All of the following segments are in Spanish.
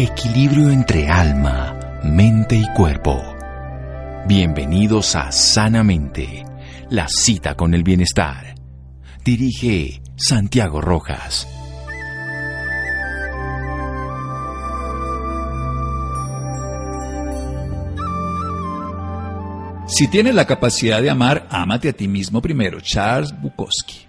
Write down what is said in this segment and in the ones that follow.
Equilibrio entre alma, mente y cuerpo. Bienvenidos a Sanamente, la cita con el bienestar. Dirige Santiago Rojas. Si tienes la capacidad de amar, ámate a ti mismo primero. Charles Bukowski.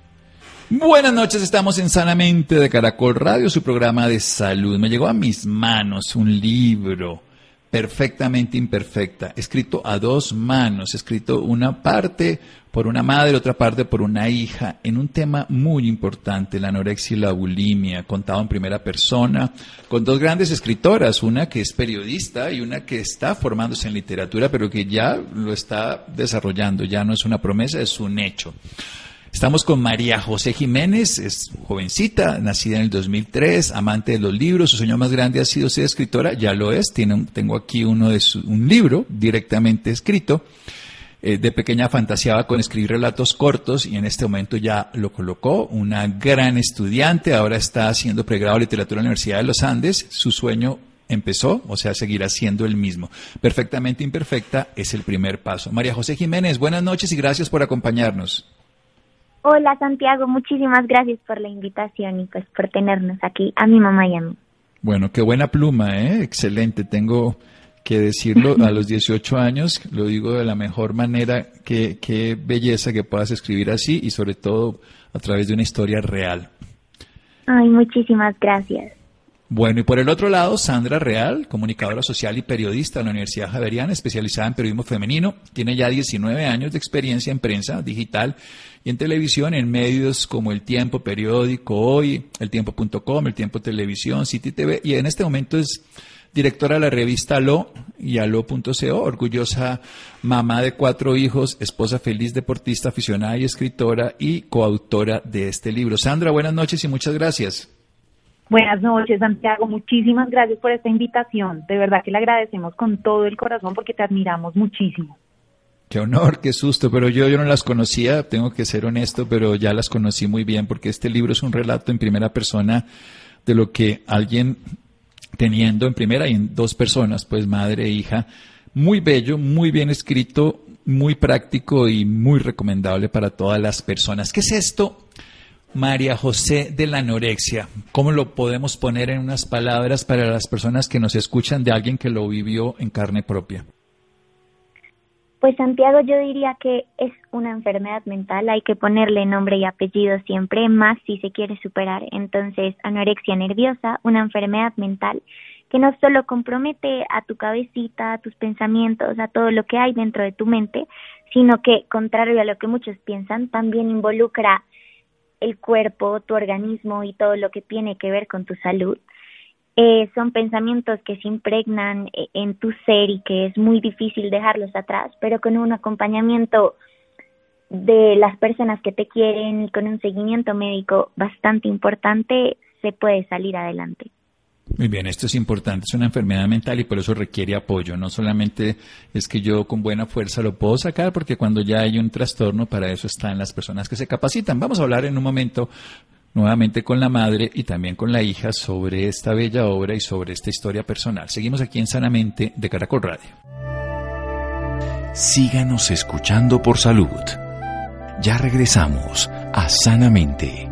Buenas noches, estamos en Sanamente de Caracol Radio, su programa de salud. Me llegó a mis manos un libro perfectamente imperfecta, escrito a dos manos, escrito una parte por una madre, otra parte por una hija, en un tema muy importante, la anorexia y la bulimia, contado en primera persona, con dos grandes escritoras, una que es periodista y una que está formándose en literatura, pero que ya lo está desarrollando, ya no es una promesa, es un hecho. Estamos con María José Jiménez, es jovencita, nacida en el 2003, amante de los libros. Su sueño más grande ha sido ser escritora, ya lo es. Tiene tengo aquí uno de su, un libro directamente escrito. Eh, de pequeña fantaseaba con escribir relatos cortos y en este momento ya lo colocó. Una gran estudiante, ahora está haciendo pregrado de literatura en la Universidad de los Andes. Su sueño empezó, o sea, seguirá siendo el mismo. Perfectamente imperfecta es el primer paso. María José Jiménez, buenas noches y gracias por acompañarnos. Hola Santiago, muchísimas gracias por la invitación y pues por tenernos aquí a mi mamá y a mí. Bueno, qué buena pluma, ¿eh? Excelente. Tengo que decirlo a los 18 años, lo digo de la mejor manera, qué, qué belleza que puedas escribir así y sobre todo a través de una historia real. Ay, muchísimas gracias. Bueno, y por el otro lado, Sandra Real, comunicadora social y periodista de la Universidad Javeriana, especializada en periodismo femenino, tiene ya 19 años de experiencia en prensa digital y en televisión en medios como El Tiempo, Periódico, Hoy, El Tiempo.com, El Tiempo Televisión, City TV, y en este momento es directora de la revista Aló y Aló.co, orgullosa mamá de cuatro hijos, esposa feliz, deportista, aficionada y escritora y coautora de este libro. Sandra, buenas noches y muchas gracias. Buenas noches, Santiago. Muchísimas gracias por esta invitación. De verdad que le agradecemos con todo el corazón porque te admiramos muchísimo. Qué honor, qué susto, pero yo, yo no las conocía, tengo que ser honesto, pero ya las conocí muy bien porque este libro es un relato en primera persona de lo que alguien teniendo en primera y en dos personas, pues madre e hija, muy bello, muy bien escrito, muy práctico y muy recomendable para todas las personas. ¿Qué es esto? María José de la anorexia. ¿Cómo lo podemos poner en unas palabras para las personas que nos escuchan de alguien que lo vivió en carne propia? Pues Santiago, yo diría que es una enfermedad mental, hay que ponerle nombre y apellido siempre, más si se quiere superar. Entonces, anorexia nerviosa, una enfermedad mental que no solo compromete a tu cabecita, a tus pensamientos, a todo lo que hay dentro de tu mente, sino que, contrario a lo que muchos piensan, también involucra el cuerpo, tu organismo y todo lo que tiene que ver con tu salud. Eh, son pensamientos que se impregnan eh, en tu ser y que es muy difícil dejarlos atrás, pero con un acompañamiento de las personas que te quieren y con un seguimiento médico bastante importante, se puede salir adelante. Muy bien, esto es importante, es una enfermedad mental y por eso requiere apoyo. No solamente es que yo con buena fuerza lo puedo sacar, porque cuando ya hay un trastorno, para eso están las personas que se capacitan. Vamos a hablar en un momento nuevamente con la madre y también con la hija sobre esta bella obra y sobre esta historia personal. Seguimos aquí en Sanamente de Caracol Radio. Síganos escuchando por salud. Ya regresamos a Sanamente.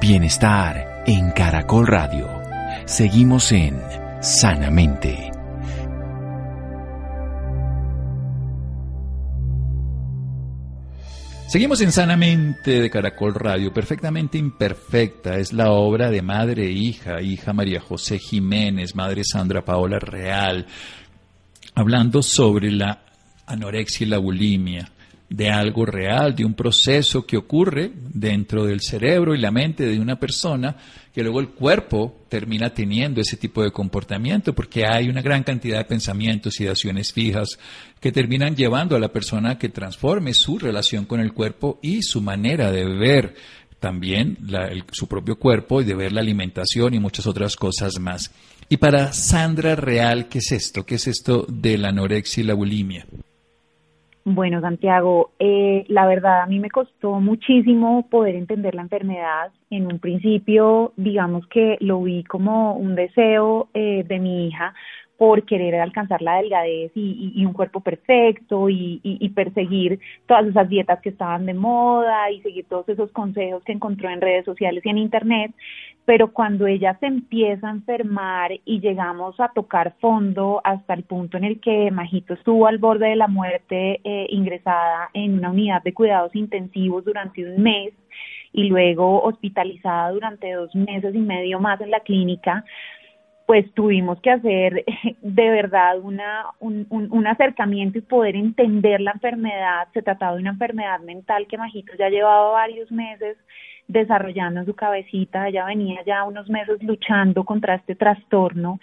Bienestar en Caracol Radio. Seguimos en Sanamente. Seguimos en Sanamente de Caracol Radio, perfectamente imperfecta. Es la obra de madre e hija, hija María José Jiménez, madre Sandra Paola Real, hablando sobre la anorexia y la bulimia de algo real, de un proceso que ocurre dentro del cerebro y la mente de una persona, que luego el cuerpo termina teniendo ese tipo de comportamiento, porque hay una gran cantidad de pensamientos y de acciones fijas que terminan llevando a la persona que transforme su relación con el cuerpo y su manera de ver también su propio cuerpo y de ver la alimentación y muchas otras cosas más. Y para Sandra Real, ¿qué es esto? ¿Qué es esto de la anorexia y la bulimia? Bueno, Santiago, eh, la verdad a mí me costó muchísimo poder entender la enfermedad. En un principio, digamos que lo vi como un deseo eh, de mi hija por querer alcanzar la delgadez y, un cuerpo perfecto y, y, perseguir todas esas dietas que estaban de moda y seguir todos esos consejos que encontró en redes sociales y en internet. Pero cuando ella se empieza a enfermar y llegamos a tocar fondo hasta el punto en el que Majito estuvo al borde de la muerte eh, ingresada en una unidad de cuidados intensivos durante un mes, y luego hospitalizada durante dos meses y medio más en la clínica, pues tuvimos que hacer de verdad una, un, un, acercamiento y poder entender la enfermedad. Se trataba de una enfermedad mental que Majito ya llevaba varios meses desarrollando en su cabecita, ella venía ya unos meses luchando contra este trastorno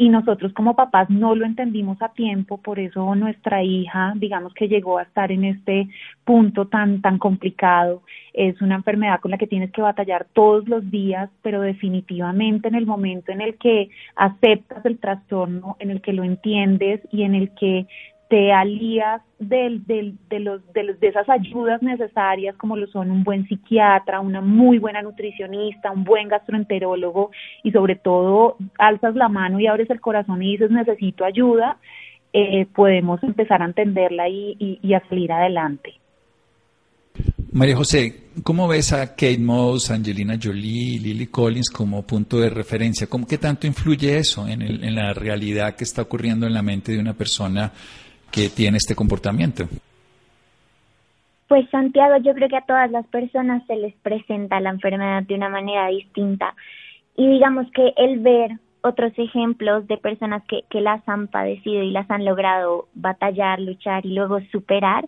y nosotros como papás no lo entendimos a tiempo, por eso nuestra hija, digamos que llegó a estar en este punto tan tan complicado. Es una enfermedad con la que tienes que batallar todos los días, pero definitivamente en el momento en el que aceptas el trastorno, en el que lo entiendes y en el que te alías de, los, de, los, de esas ayudas necesarias como lo son un buen psiquiatra, una muy buena nutricionista, un buen gastroenterólogo y sobre todo alzas la mano y abres el corazón y dices necesito ayuda, eh, podemos empezar a entenderla y, y, a salir adelante. María José, ¿cómo ves a Kate Moss, Angelina Jolie, Lily Collins como punto de referencia? ¿Cómo, ¿Qué tanto influye eso en, el, en la realidad que está ocurriendo en la mente de una persona que tiene este comportamiento? Pues Santiago, yo creo que a todas las personas se les presenta la enfermedad de una manera distinta y digamos que el ver otros ejemplos de personas que, que las han padecido y las han logrado batallar, luchar y luego superar,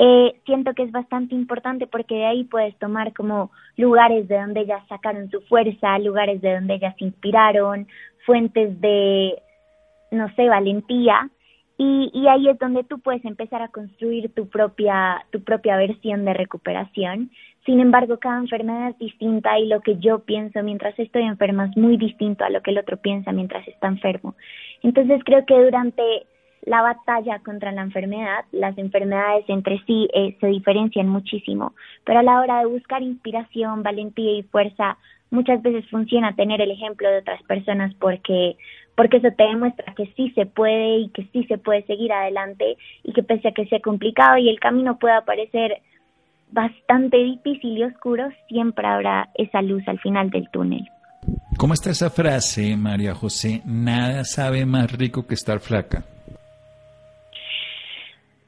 eh, siento que es bastante importante porque de ahí puedes tomar como lugares de donde ellas sacaron su fuerza, lugares de donde ellas se inspiraron, fuentes de, no sé, valentía y, y, ahí es donde tú puedes empezar a construir tu propia, tu propia versión de recuperación. Sin embargo, cada enfermedad es distinta y lo que yo pienso mientras estoy enferma es muy distinto a lo que el otro piensa mientras está enfermo. Entonces creo que durante la batalla contra la enfermedad, las enfermedades entre sí eh, se diferencian muchísimo, pero a la hora de buscar inspiración, valentía y fuerza, muchas veces funciona tener el ejemplo de otras personas porque porque eso te demuestra que sí se puede y que sí se puede seguir adelante y que pese a que sea complicado y el camino pueda parecer bastante difícil y oscuro, siempre habrá esa luz al final del túnel. ¿Cómo está esa frase, María José? Nada sabe más rico que estar flaca.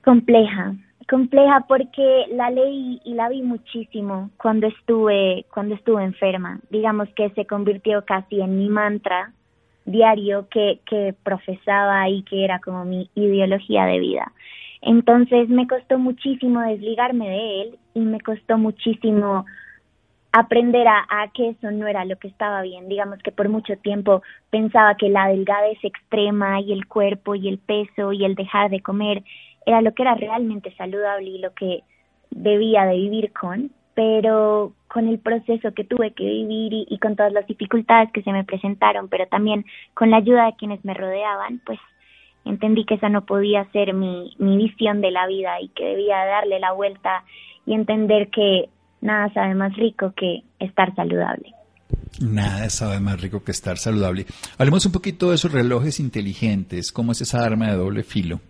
Compleja, compleja porque la leí y la vi muchísimo cuando estuve cuando estuve enferma. Digamos que se convirtió casi en mi mantra diario que, que profesaba y que era como mi ideología de vida. Entonces me costó muchísimo desligarme de él y me costó muchísimo aprender a, que eso no era lo que estaba bien. Digamos que por mucho tiempo pensaba que la delgadez extrema y el cuerpo y el peso y el dejar de comer era lo que era realmente saludable y lo que debía de vivir con, pero con el proceso que tuve que vivir y, con todas las dificultades que se me presentaron, pero también con la ayuda de quienes me rodeaban, pues entendí que esa no podía ser mi, mi visión de la vida y que debía darle la vuelta y entender que nada sabe más rico que estar saludable. Nada sabe más rico que estar saludable. Hablemos un poquito de esos relojes inteligentes. ¿Cómo es esa arma de doble filo?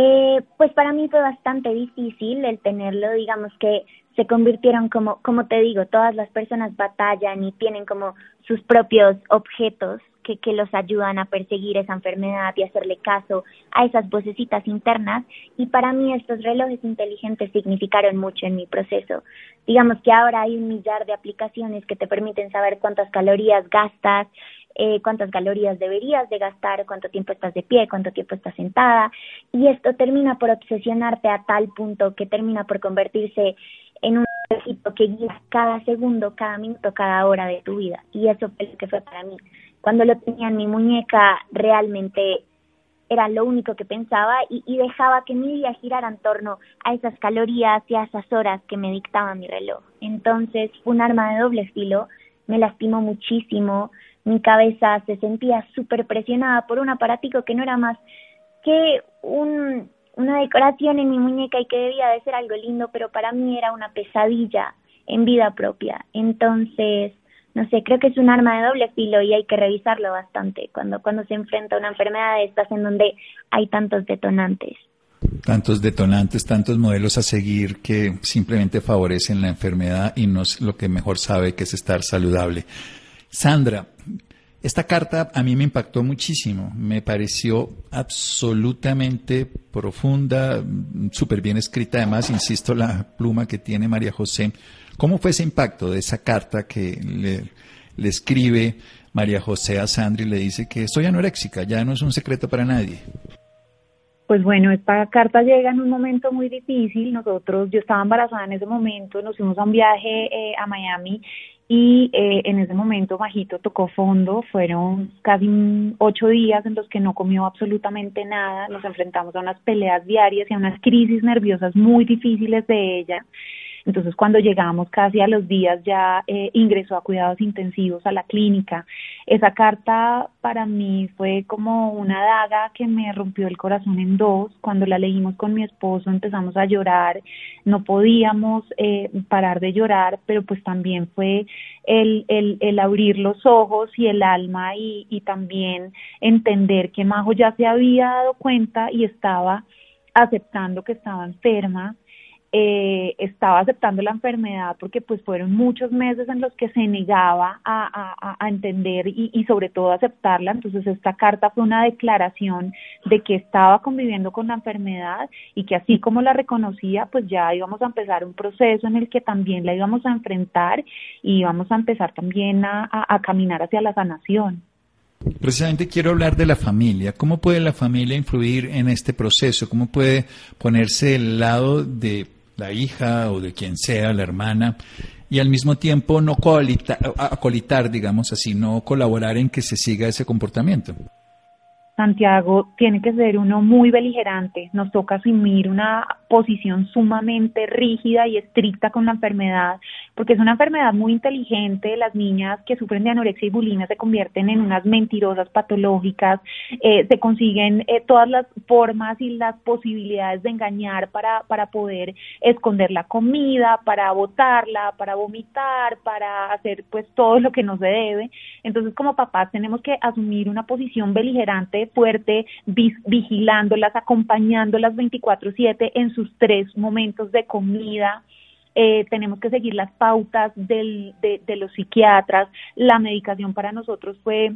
Eh, pues para mí fue bastante difícil el tenerlo, digamos que se convirtieron como, como te digo, todas las personas batallan y tienen como sus propios objetos que, que los ayudan a perseguir esa enfermedad y hacerle caso a esas vocecitas internas y para mí estos relojes inteligentes significaron mucho en mi proceso. Digamos que ahora hay un millar de aplicaciones que te permiten saber cuántas calorías gastas, eh, cuántas calorías deberías de gastar, cuánto tiempo estás de pie, cuánto tiempo estás sentada, y esto termina por obsesionarte a tal punto que termina por convertirse en un equipo que guía cada segundo, cada minuto, cada hora de tu vida. Y eso fue lo que fue para mí. Cuando lo tenía en mi muñeca, realmente era lo único que pensaba y, y, dejaba que mi vida girara en torno a esas calorías y a esas horas que me dictaba mi reloj. Entonces un arma de doble filo, me lastimó muchísimo, mi cabeza se sentía súper presionada por un aparatico que no era más que un, una decoración en mi muñeca y que debía de ser algo lindo, pero para mí era una pesadilla en vida propia. Entonces, no sé, creo que es un arma de doble filo y hay que revisarlo bastante cuando, cuando se enfrenta a una enfermedad de estas en donde hay tantos detonantes. Tantos detonantes, tantos modelos a seguir que simplemente favorecen la enfermedad y no es lo que mejor sabe que es estar saludable. Sandra, esta carta a mí me impactó muchísimo, me pareció absolutamente profunda, súper bien escrita, además, insisto, la pluma que tiene María José. ¿Cómo fue ese impacto de esa carta que le, escribe María José a Sandra y le dice que soy anoréxica, ya no es un secreto para nadie? Pues bueno, esta carta llega en un momento muy difícil. Nosotros, yo estaba embarazada en ese momento, nos fuimos a un viaje eh, a Miami y eh, en ese momento Majito tocó fondo, fueron casi ocho días en los que no comió absolutamente nada, nos enfrentamos a unas peleas diarias y a unas crisis nerviosas muy difíciles de ella. Entonces, cuando llegamos casi a los días, ya eh, ingresó a cuidados intensivos a la clínica. Esa carta para mí fue como una daga que me rompió el corazón en dos. Cuando la leímos con mi esposo, empezamos a llorar. No podíamos eh, parar de llorar, pero pues también fue el, el, el abrir los ojos y el alma y, y también entender que Majo ya se había dado cuenta y estaba aceptando que estaba enferma eh, estaba aceptando la enfermedad porque pues fueron muchos meses en los que se negaba a, a, entender y, sobre todo aceptarla. Entonces esta carta fue una declaración de que estaba conviviendo con la enfermedad y que así como la reconocía, pues ya íbamos a empezar un proceso en el que también la íbamos a enfrentar y íbamos a empezar también a, a caminar hacia la sanación. Precisamente quiero hablar de la familia. ¿Cómo puede la familia influir en este proceso? ¿Cómo puede ponerse el lado de la hija o de quien sea, la hermana, y al mismo tiempo no acolitar, digamos así, no colaborar en que se siga ese comportamiento. Santiago tiene que ser uno muy beligerante, nos toca asumir una posición sumamente rígida y estricta con la enfermedad, porque es una enfermedad muy inteligente, las niñas que sufren de anorexia y bulimia se convierten en unas mentirosas patológicas, eh, se consiguen eh, todas las formas y las posibilidades de engañar para, para poder esconder la comida, para botarla, para vomitar, para hacer pues todo lo que no se debe. Entonces como papás tenemos que asumir una posición beligerante fuerte, vigilándolas, acompañándolas 24/7 en sus tres momentos de comida. Eh, tenemos que seguir las pautas del, de, de los psiquiatras. La medicación para nosotros fue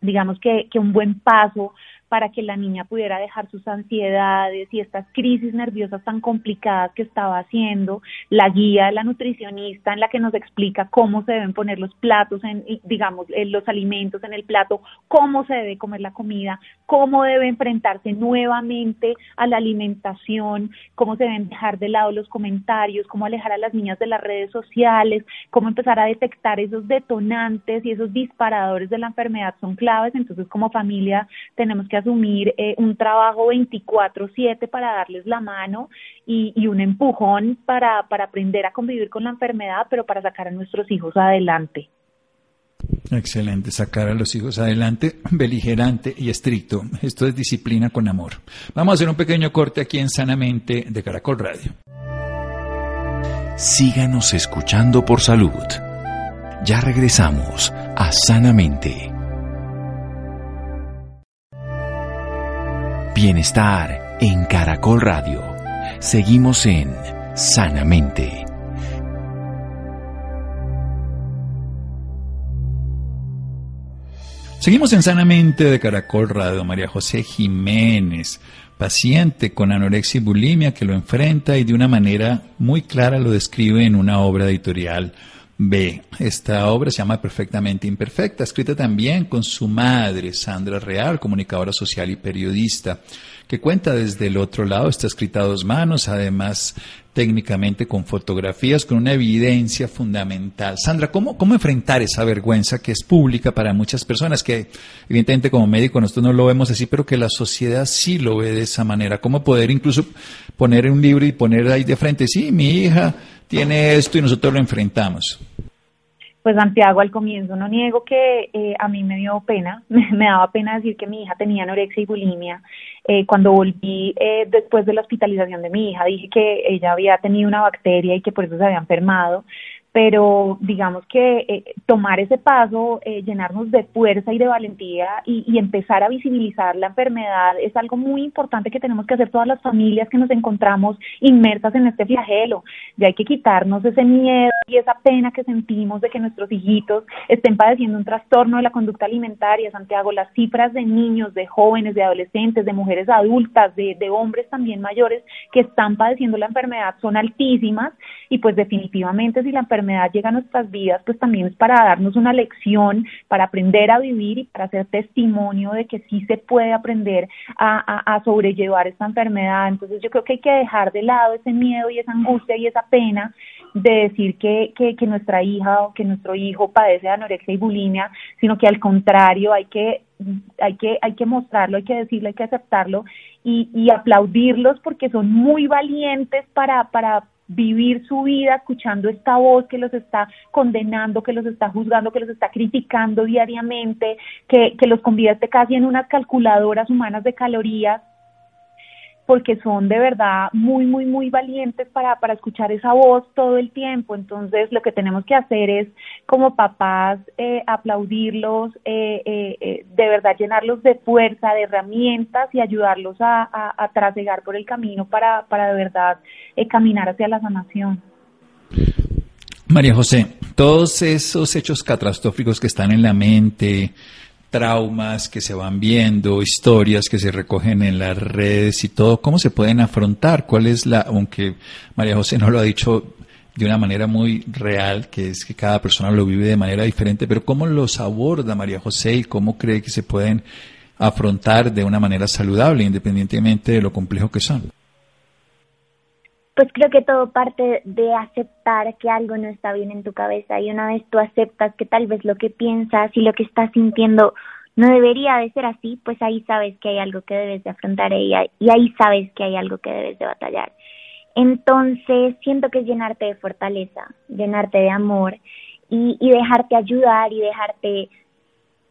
digamos que, que un buen paso para que la niña pudiera dejar sus ansiedades y estas crisis nerviosas tan complicadas que estaba haciendo, la guía de la nutricionista en la que nos explica cómo se deben poner los platos, en, digamos, los alimentos en el plato, cómo se debe comer la comida, cómo debe enfrentarse nuevamente a la alimentación, cómo se deben dejar de lado los comentarios, cómo alejar a las niñas de las redes sociales, cómo empezar a detectar esos detonantes y esos disparadores de la enfermedad son claves, entonces como familia tenemos que asumir eh, un trabajo 24/7 para darles la mano y, y un empujón para, para aprender a convivir con la enfermedad, pero para sacar a nuestros hijos adelante. Excelente, sacar a los hijos adelante, beligerante y estricto. Esto es disciplina con amor. Vamos a hacer un pequeño corte aquí en Sanamente de Caracol Radio. Síganos escuchando por salud. Ya regresamos a Sanamente. Bienestar en Caracol Radio. Seguimos en Sanamente. Seguimos en Sanamente de Caracol Radio. María José Jiménez, paciente con anorexia y bulimia que lo enfrenta y de una manera muy clara lo describe en una obra editorial B. Esta obra se llama Perfectamente Imperfecta, escrita también con su madre, Sandra Real, comunicadora social y periodista, que cuenta desde el otro lado, está escrita a dos manos, además técnicamente con fotografías, con una evidencia fundamental. Sandra, ¿cómo, ¿cómo enfrentar esa vergüenza que es pública para muchas personas, que evidentemente como médico nosotros no lo vemos así, pero que la sociedad sí lo ve de esa manera? ¿Cómo poder incluso poner un libro y poner ahí de frente, sí, mi hija tiene esto y nosotros lo enfrentamos? Pues Santiago, al comienzo no niego que eh, a mí me dio pena, me, daba pena decir que mi hija tenía anorexia y bulimia. Eh, cuando volví eh, después de la hospitalización de mi hija, dije que ella había tenido una bacteria y que por eso se había enfermado, pero digamos que eh, tomar ese paso, eh, llenarnos de fuerza y de valentía y, empezar a visibilizar la enfermedad es algo muy importante que tenemos que hacer todas las familias que nos encontramos inmersas en este flagelo. Ya hay que quitarnos ese miedo y esa pena que sentimos de que nuestros hijitos estén padeciendo un trastorno de la conducta alimentaria. Santiago, las cifras de niños, de jóvenes, de adolescentes, de mujeres adultas, de, de hombres también mayores que están padeciendo la enfermedad son altísimas y pues definitivamente si la enfermedad llega a nuestras vidas, pues también es para darnos una lección, para aprender a vivir y para hacer testimonio de que sí se puede aprender a, a, sobrellevar esta enfermedad. Entonces yo creo que hay que dejar de lado ese miedo y esa angustia y esa pena de decir que, que, que nuestra hija o que nuestro hijo padece de anorexia y bulimia, sino que al contrario hay que hay que hay que mostrarlo, hay que decirlo, hay que aceptarlo y, y aplaudirlos porque son muy valientes para para vivir su vida escuchando esta voz que los está condenando, que los está juzgando, que los está criticando diariamente, que, que los convierte casi en unas calculadoras humanas de calorías porque son de verdad muy, muy, muy valientes para, para escuchar esa voz todo el tiempo. Entonces, lo que tenemos que hacer es, como papás, eh, aplaudirlos, eh, eh, de verdad llenarlos de fuerza, de herramientas y ayudarlos a, a, trasegar por el camino para, para de verdad caminar hacia la sanación. María José, todos esos hechos catastróficos que están en la mente, traumas que se van viendo, historias que se recogen en las redes y todo, ¿cómo se pueden afrontar? ¿Cuál es la, aunque María José no lo ha dicho de una manera muy real, que es que cada persona lo vive de manera diferente, pero ¿cómo los aborda María José y cómo cree que se pueden afrontar de una manera saludable, independientemente de lo complejo que son? Pues creo que todo parte de aceptar que algo no está bien en tu cabeza y una vez tú aceptas que tal vez lo que piensas y lo que estás sintiendo no debería de ser así, pues ahí sabes que hay algo que debes de afrontar y ahí sabes que hay algo que debes de batallar. Entonces siento que es llenarte de fortaleza, llenarte de amor y, y dejarte ayudar y dejarte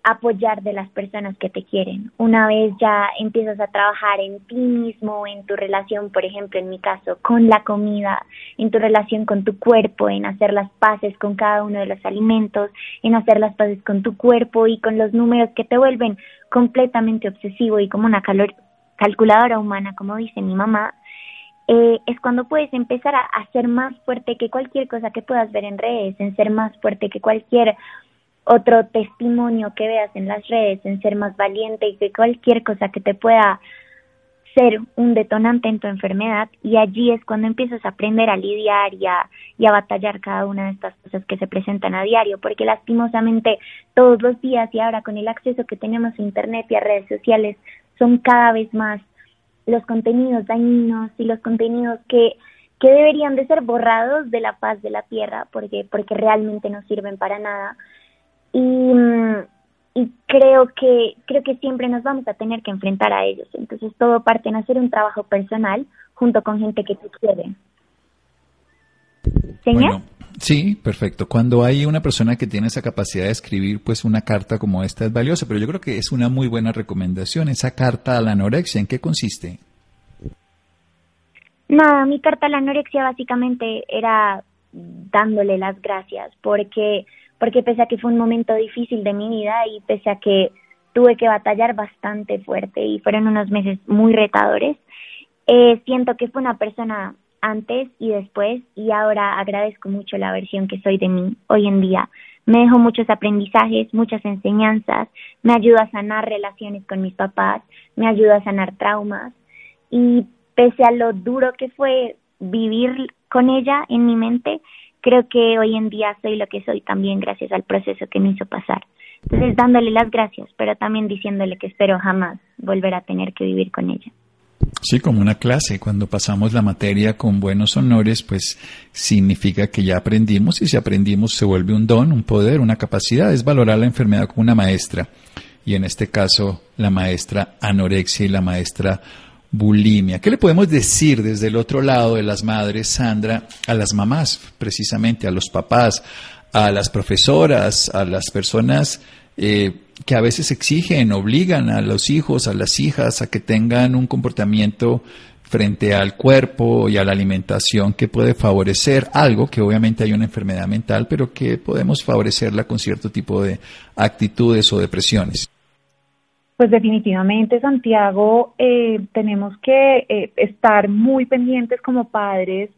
apoyar de las personas que te quieren. Una vez ya empiezas a trabajar en ti mismo, en tu relación, por ejemplo, en mi caso, con la comida, en tu relación con tu cuerpo, en hacer las paces con cada uno de los alimentos, en hacer las paces con tu cuerpo y con los números que te vuelven completamente obsesivo y como una calculadora humana, como dice mi mamá, eh, es cuando puedes empezar a, a ser más fuerte que cualquier cosa que puedas ver en redes, en ser más fuerte que cualquier otro testimonio que veas en las redes, en ser más valiente y que cualquier cosa que te pueda ser un detonante en tu enfermedad. Y allí es cuando empiezas a aprender a lidiar y a, y a batallar cada una de estas cosas que se presentan a diario, porque lastimosamente todos los días y ahora con el acceso que tenemos a Internet y a redes sociales son cada vez más los contenidos dañinos y los contenidos que, que deberían de ser borrados de la paz de la tierra porque, porque realmente no sirven para nada y, mm, y creo que creo que siempre nos vamos a tener que enfrentar a ellos. Entonces todo parte en hacer un trabajo personal junto con gente que te quiere. Bueno, sí, perfecto. Cuando hay una persona que tiene esa capacidad de escribir, pues una carta como esta es valiosa, pero yo creo que es una muy buena recomendación. Esa carta a la anorexia, ¿en qué consiste? Nada, mi carta a la anorexia básicamente era dándole las gracias, porque porque pese a que fue un momento difícil de mi vida y pese a que tuve que batallar bastante fuerte y fueron unos meses muy retadores, eh, siento que fue una persona antes y después y ahora agradezco mucho la versión que soy de mí hoy en día. Me dejó muchos aprendizajes, muchas enseñanzas, me ayuda a sanar relaciones con mis papás, me ayuda a sanar traumas y pese a lo duro que fue vivir con ella en mi mente, creo que hoy en día soy lo que soy también gracias al proceso que me hizo pasar. Entonces, dándole las gracias, pero también diciéndole que espero jamás volver a tener que vivir con ella. Sí, como una clase. Cuando pasamos la materia con buenos honores, pues significa que ya aprendimos y si aprendimos se vuelve un don, un poder, una capacidad. Es valorar la enfermedad como una maestra. Y en este caso, la maestra anorexia y la maestra bulimia. ¿Qué le podemos decir desde el otro lado de las madres, Sandra, a las mamás, precisamente, a los papás, a las profesoras, a las personas eh, que a veces exigen, obligan a los hijos, a las hijas a que tengan un comportamiento frente al cuerpo y a la alimentación que puede favorecer algo, que obviamente hay una enfermedad mental, pero que podemos favorecerla con cierto tipo de actitudes o depresiones. Pues definitivamente, Santiago, eh, tenemos que eh, estar muy pendientes como padres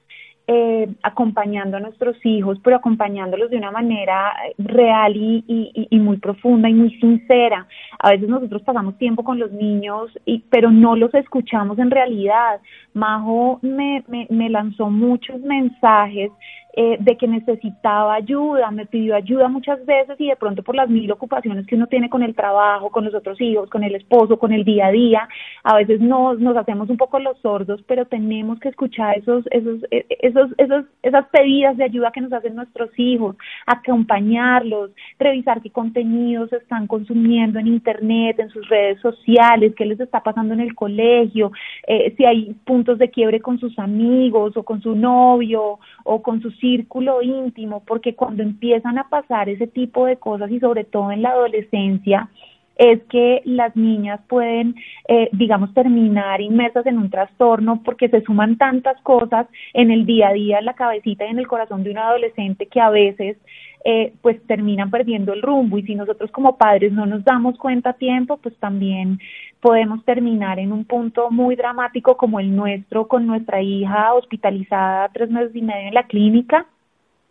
eh, acompañando a nuestros hijos, pero acompañándolos de una manera real y, muy profunda y muy sincera. A veces nosotros pasamos tiempo con los niños, y, pero no los escuchamos en realidad. Majo me, me lanzó muchos mensajes eh, de que necesitaba ayuda, me pidió ayuda muchas veces y de pronto por las mil ocupaciones que uno tiene con el trabajo, con los otros hijos, con el esposo, con el día a día, a veces nos, nos hacemos un poco los sordos, pero tenemos que escuchar esos, esos, e, esos, esos, esas pedidas de ayuda que nos hacen nuestros hijos, acompañarlos, revisar qué contenidos están consumiendo en internet, en sus redes sociales, qué les está pasando en el colegio, eh, si hay puntos de quiebre con sus amigos o con su novio o con sus círculo íntimo, porque cuando empiezan a pasar ese tipo de cosas y sobre todo en la adolescencia, es que las niñas pueden, eh, digamos, terminar inmersas en un trastorno porque se suman tantas cosas en el día a día, en la cabecita y en el corazón de un adolescente que a veces eh, pues terminan perdiendo el rumbo. Y si nosotros como padres no nos damos cuenta a tiempo, pues también podemos terminar en un punto muy dramático como el nuestro con nuestra hija hospitalizada tres meses y medio en la clínica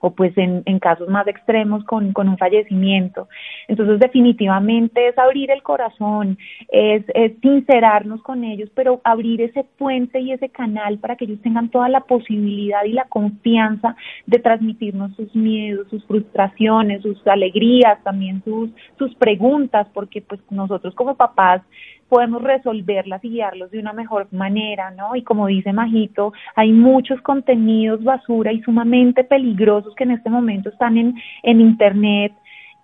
o pues en, en casos más extremos con, con, un fallecimiento. Entonces definitivamente es abrir el corazón, es, es, sincerarnos con ellos, pero abrir ese puente y ese canal para que ellos tengan toda la posibilidad y la confianza de transmitirnos sus miedos, sus frustraciones, sus alegrías, también sus, sus preguntas, porque pues nosotros como papás podemos resolverlas y guiarlos de una mejor manera, ¿no? Y como dice Majito, hay muchos contenidos basura y sumamente peligrosos que en este momento están en, en Internet,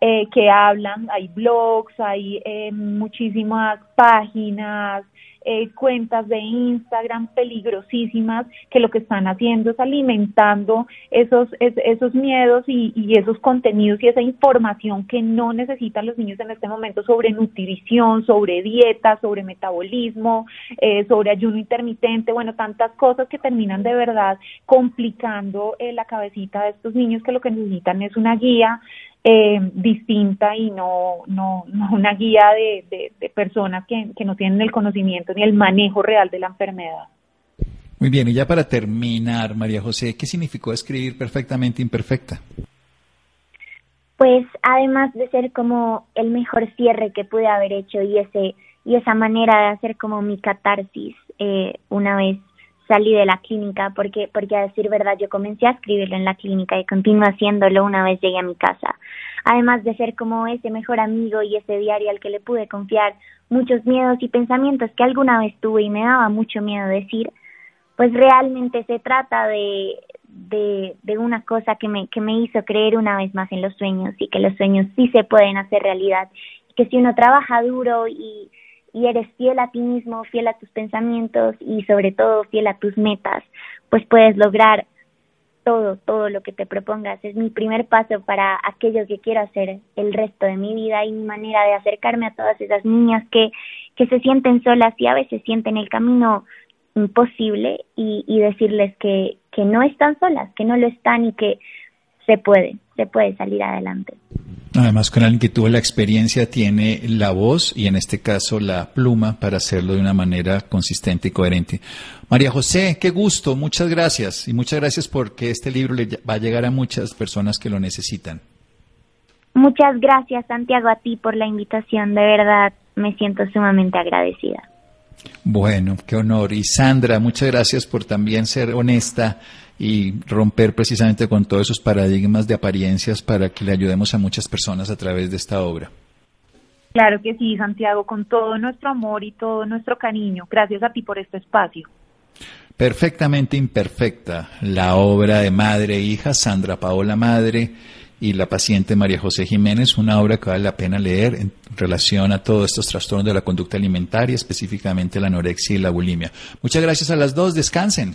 eh, que hablan, hay blogs, hay eh, muchísimas páginas, eh, cuentas de Instagram peligrosísimas que lo que están haciendo es alimentando esos, esos miedos y, y, esos contenidos y esa información que no necesitan los niños en este momento sobre nutrición, sobre dieta, sobre metabolismo, eh, sobre ayuno intermitente, bueno, tantas cosas que terminan de verdad complicando eh, la cabecita de estos niños que lo que necesitan es una guía eh, distinta y no, no, no una guía de, de, personas que, que, no tienen el conocimiento ni el manejo real de la enfermedad. Muy bien, y ya para terminar, María José, ¿qué significó escribir perfectamente imperfecta? Pues además de ser como el mejor cierre que pude haber hecho y ese y esa manera de hacer como mi catarsis eh, una vez salí de la clínica porque, porque a decir verdad yo comencé a escribirlo en la clínica y continuo haciéndolo una vez llegué a mi casa. Además de ser como ese mejor amigo y ese diario al que le pude confiar muchos miedos y pensamientos que alguna vez tuve y me daba mucho miedo decir, pues realmente se trata de, de, una cosa que me, que me hizo creer una vez más en los sueños y que los sueños sí se pueden hacer realidad, que si uno trabaja duro y y eres fiel a ti mismo, fiel a tus pensamientos y sobre todo fiel a tus metas, pues puedes lograr todo, todo lo que te propongas. Es mi primer paso para aquello que quiero hacer el resto de mi vida y mi manera de acercarme a todas esas niñas que, que se sienten solas y a veces sienten el camino imposible y, y decirles que, que no están solas, que no lo están y que se puede, se puede salir adelante. Además, con alguien que tuvo la experiencia, tiene la voz y en este caso la pluma para hacerlo de una manera consistente y coherente. María José, qué gusto, muchas gracias y muchas gracias porque este libro le va a llegar a muchas personas que lo necesitan. Muchas gracias, Santiago, a ti por la invitación. De verdad, me siento sumamente agradecida. Bueno, qué honor. Y Sandra, muchas gracias por también ser honesta y romper precisamente con todos esos paradigmas de apariencias para que le ayudemos a muchas personas a través de esta obra. Claro que sí, Santiago, con todo nuestro amor y todo nuestro cariño. Gracias a ti por este espacio. Perfectamente imperfecta, la obra de madre e hija Sandra Paola Madre y la paciente María José Jiménez, una obra que vale la pena leer en relación a todos estos trastornos de la conducta alimentaria, específicamente la anorexia y la bulimia. Muchas gracias a las dos, descansen.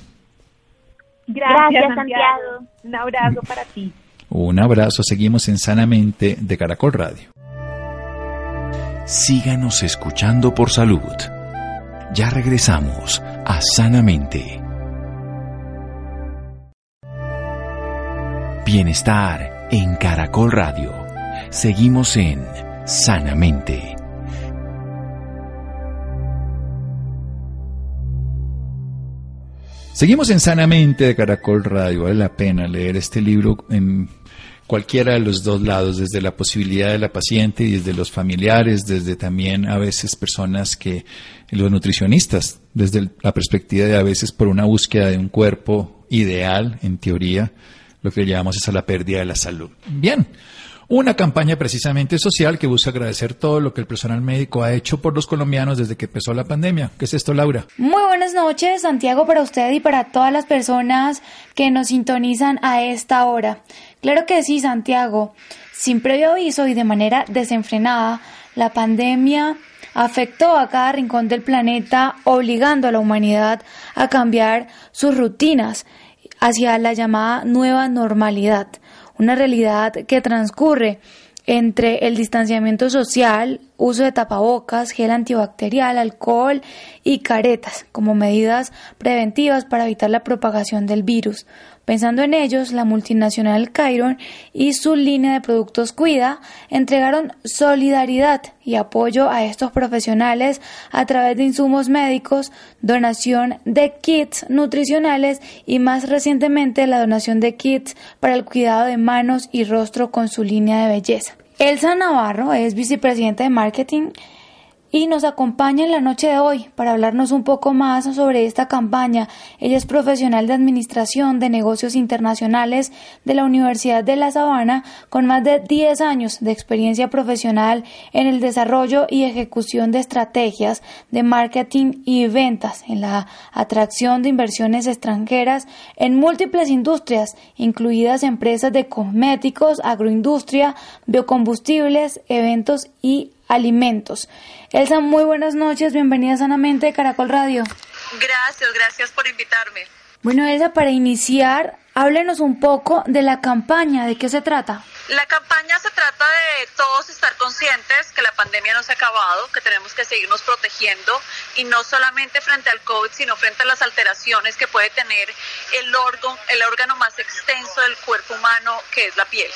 Gracias, Santiago. Un abrazo para ti. Un abrazo, seguimos en Sanamente de Caracol Radio. Síganos escuchando por salud. Ya regresamos a Sanamente. Bienestar en Caracol Radio. Seguimos en Sanamente. Seguimos en Sanamente de Caracol Radio. Vale la pena leer este libro en cualquiera de los dos lados, desde la posibilidad de la paciente y desde los familiares, desde también a veces personas que, los nutricionistas, desde la perspectiva de a veces por una búsqueda de un cuerpo ideal, en teoría, lo que llamamos es a la pérdida de la salud. Bien, una campaña precisamente social que busca agradecer todo lo que el personal médico ha hecho por los colombianos desde que empezó la pandemia. ¿Qué es esto, Laura? Muy buenas noches, Santiago, para usted y para todas las personas que nos sintonizan a esta hora. Claro que sí, Santiago. Sin previo aviso y de manera desenfrenada, la pandemia afectó a cada rincón del planeta, obligando a la humanidad a cambiar sus rutinas hacia la llamada nueva normalidad una realidad que transcurre entre el distanciamiento social, uso de tapabocas, gel antibacterial, alcohol y caretas como medidas preventivas para evitar la propagación del virus. Pensando en ellos, la multinacional Chiron y su línea de productos Cuida entregaron solidaridad y apoyo a estos profesionales a través de insumos médicos, donación de kits nutricionales y más recientemente la donación de kits para el cuidado de manos y rostro con su línea de belleza. Elsa Navarro es vicepresidenta de marketing y nos acompaña en la noche de hoy para hablarnos un poco más sobre esta campaña. Ella es profesional de Administración de Negocios Internacionales de la Universidad de La Sabana con más de 10 años de experiencia profesional en el desarrollo y ejecución de estrategias de marketing y ventas, en la atracción de inversiones extranjeras en múltiples industrias, incluidas empresas de cosméticos, agroindustria, biocombustibles, eventos y alimentos. Elsa, muy buenas noches, bienvenida Sanamente de Caracol Radio. Gracias, gracias por invitarme. Bueno, Elsa, para iniciar, háblenos un poco de la campaña, ¿de qué se trata? La campaña se trata de todos estar conscientes que la pandemia no se ha acabado, que tenemos que seguirnos protegiendo y no solamente frente al COVID, sino frente a las alteraciones que puede tener el órgano, el órgano más extenso del cuerpo humano, que es la piel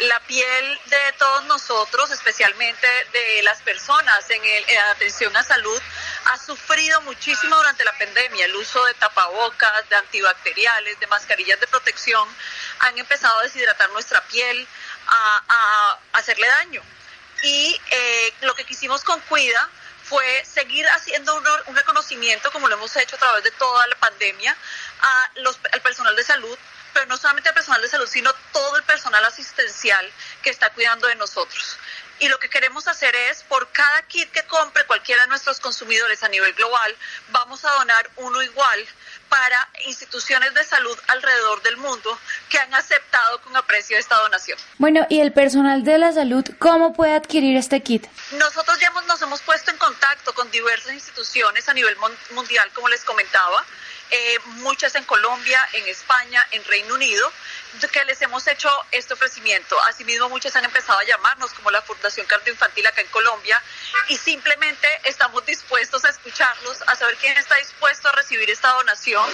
la piel de todos nosotros, especialmente de las personas en, el, atención a salud, ha sufrido muchísimo durante la pandemia. El uso de tapabocas, de antibacteriales, de mascarillas de protección han empezado a deshidratar nuestra piel, a, hacerle daño. Y eh, lo que quisimos con Cuida fue seguir haciendo un, un, reconocimiento, como lo hemos hecho a través de toda la pandemia, a los, al personal de salud pero no solamente el personal de salud, sino todo el personal asistencial que está cuidando de nosotros. Y lo que queremos hacer es, por cada kit que compre cualquiera de nuestros consumidores a nivel global, vamos a donar uno igual para instituciones de salud alrededor del mundo que han aceptado con aprecio esta donación. Bueno, ¿y el personal de la salud cómo puede adquirir este kit? Nosotros ya nos hemos puesto en contacto con diversas instituciones a nivel mundial, como les comentaba. Eh, muchas en Colombia, en España, en Reino Unido, que les hemos hecho este ofrecimiento. Asimismo, muchas han empezado a llamarnos, como la Fundación Cardioinfantil acá en Colombia, y simplemente estamos dispuestos a escucharlos, a saber quién está dispuesto a recibir esta donación.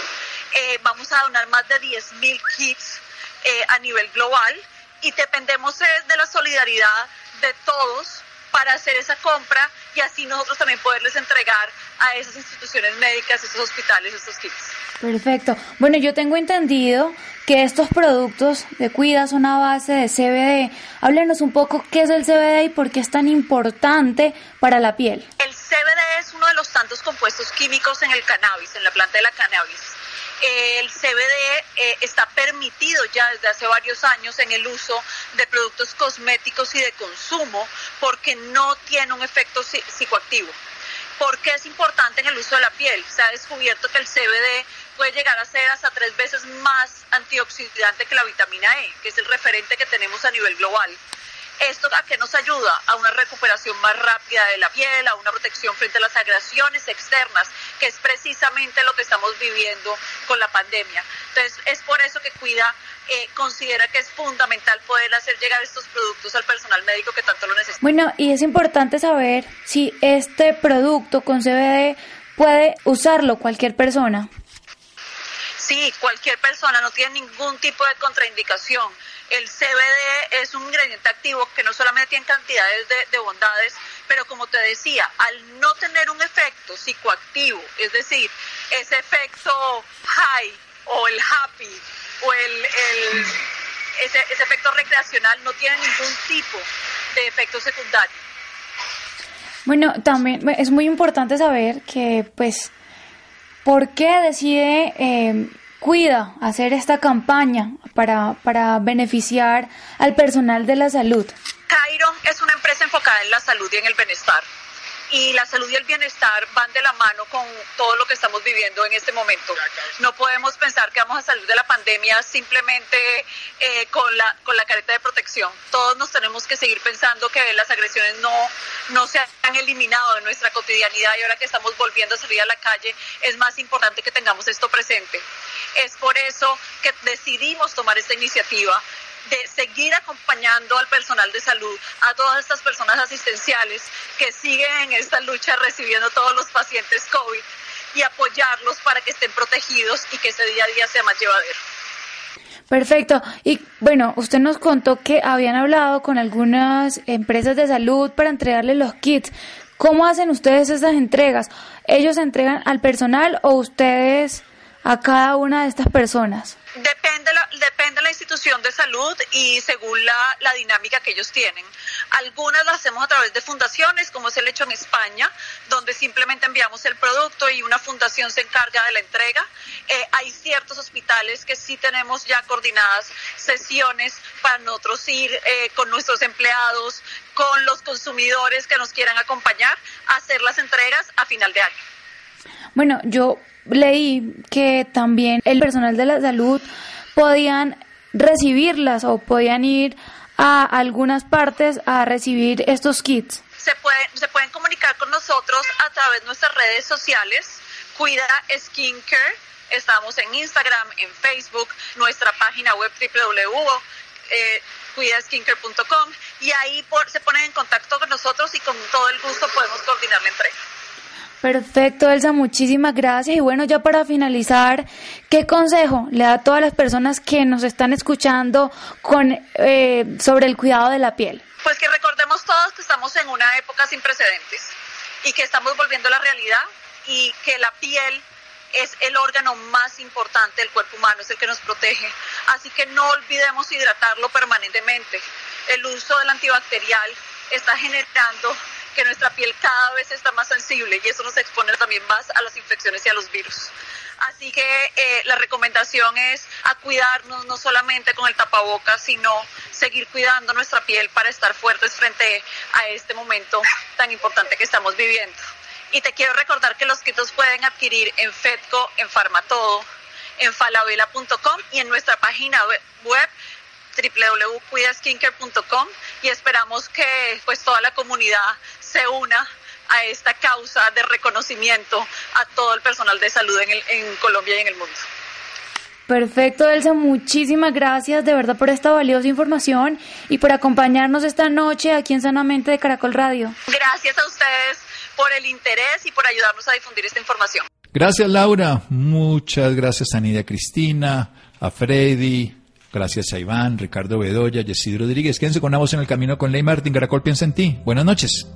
Eh, vamos a donar más de 10.000 kits eh, a nivel global y dependemos de la solidaridad de todos para hacer esa compra y así nosotros también poderles entregar a esas instituciones médicas, esos hospitales, estos kits. Perfecto. Bueno, yo tengo entendido que estos productos de Cuida son a base de CBD. Háblenos un poco qué es el CBD y por qué es tan importante para la piel. El CBD es uno de los tantos compuestos químicos en el cannabis, en la planta de la cannabis el CBD eh, está permitido ya desde hace varios años en el uso de productos cosméticos y de consumo porque no tiene un efecto psicoactivo. ¿Por qué es importante en el uso de la piel? Se ha descubierto que el CBD puede llegar a ser hasta tres veces más antioxidante que la vitamina E, que es el referente que tenemos a nivel global. ¿Esto a qué nos ayuda? A una recuperación más rápida de la piel, a una protección frente a las agresiones externas, que es precisamente lo que estamos viviendo con la pandemia. Entonces, es por eso que Cuida eh, considera que es fundamental poder hacer llegar estos productos al personal médico que tanto lo necesita. Bueno, y es importante saber si este producto con CBD puede usarlo cualquier persona. Sí, cualquier persona no tiene ningún tipo de contraindicación. El CBD es un ingrediente activo que no solamente tiene cantidades de, bondades, pero como te decía, al no tener un efecto psicoactivo, es decir, ese efecto high o el happy o el, ese, ese efecto recreacional no tiene ningún tipo de efecto secundario. Bueno, también es muy importante saber que, pues, ¿por qué decide eh, Cuida hacer esta campaña para, para beneficiar al personal de la salud? Cairo es una empresa enfocada en la salud y en el bienestar y la salud y el bienestar van de la mano con todo lo que estamos viviendo en este momento. No podemos pensar que vamos a salir de la pandemia simplemente eh, con, la, con la careta de protección. Todos nos tenemos que seguir pensando que las agresiones no, no se han eliminado de nuestra cotidianidad y ahora que estamos volviendo a salir a la calle es más importante que tengamos esto presente. Es por eso que decidimos tomar esta iniciativa de seguir acompañando al personal de salud, a todas estas personas asistenciales que siguen en esta lucha recibiendo todos los pacientes COVID y apoyarlos para que estén protegidos y que ese día a día sea más llevadero. Perfecto. Y bueno, usted nos contó que habían hablado con algunas empresas de salud para entregarle los kits. ¿Cómo hacen ustedes esas entregas? ¿Ellos entregan al personal o ustedes a cada una de estas personas? Depende la, depende la institución de salud y según la, la, dinámica que ellos tienen. Algunas las hacemos a través de fundaciones, como es el hecho en España, donde simplemente enviamos el producto y una fundación se encarga de la entrega. Eh, hay ciertos hospitales que sí tenemos ya coordinadas sesiones para nosotros ir eh, con nuestros empleados, con los consumidores que nos quieran acompañar, a hacer las entregas a final de año. Bueno, yo leí que también el personal de la salud podían recibirlas o podían ir a algunas partes a recibir estos kits. Se, se pueden comunicar con nosotros a través de nuestras redes sociales, Cuida Skincare, estamos en Instagram, en Facebook, nuestra página web www.cuidaskincare.com y ahí se ponen en contacto con nosotros y con todo el gusto podemos coordinar la entrega. Perfecto, Elsa, muchísimas gracias. Y bueno, ya para finalizar, ¿qué consejo le da a todas las personas que nos están escuchando eh, sobre el cuidado de la piel? Pues que recordemos todos que estamos en una época sin precedentes y que estamos volviendo a la realidad y que la piel es el órgano más importante del cuerpo humano, es el que nos protege. Así que no olvidemos hidratarlo permanentemente. El uso del antibacterial está generando que nuestra piel cada vez está más sensible y eso nos expone también más a las infecciones y a los virus. Así que eh, la recomendación es a cuidarnos no solamente con el tapabocas, sino seguir cuidando nuestra piel para estar fuertes frente a este momento tan importante que estamos viviendo. Y te quiero recordar que los kits pueden adquirir en Fedco, en Farmatodo, en falabella.com y en nuestra página web www.cuidaskincare.com y esperamos que pues toda la comunidad se una a esta causa de reconocimiento a todo el personal de salud en, en Colombia y en el mundo. Perfecto, Elsa, muchísimas gracias de verdad por esta valiosa información y por acompañarnos esta noche aquí en Sanamente de Caracol Radio. Gracias a ustedes por el interés y por ayudarnos a difundir esta información. Gracias, Laura. Muchas gracias a Nidia Cristina, a Freddy, Gracias a Iván, Ricardo Bedoya, Yesid Rodríguez. Quédense con una en el camino con Ley Martín. Caracol piensa en ti. Buenas noches.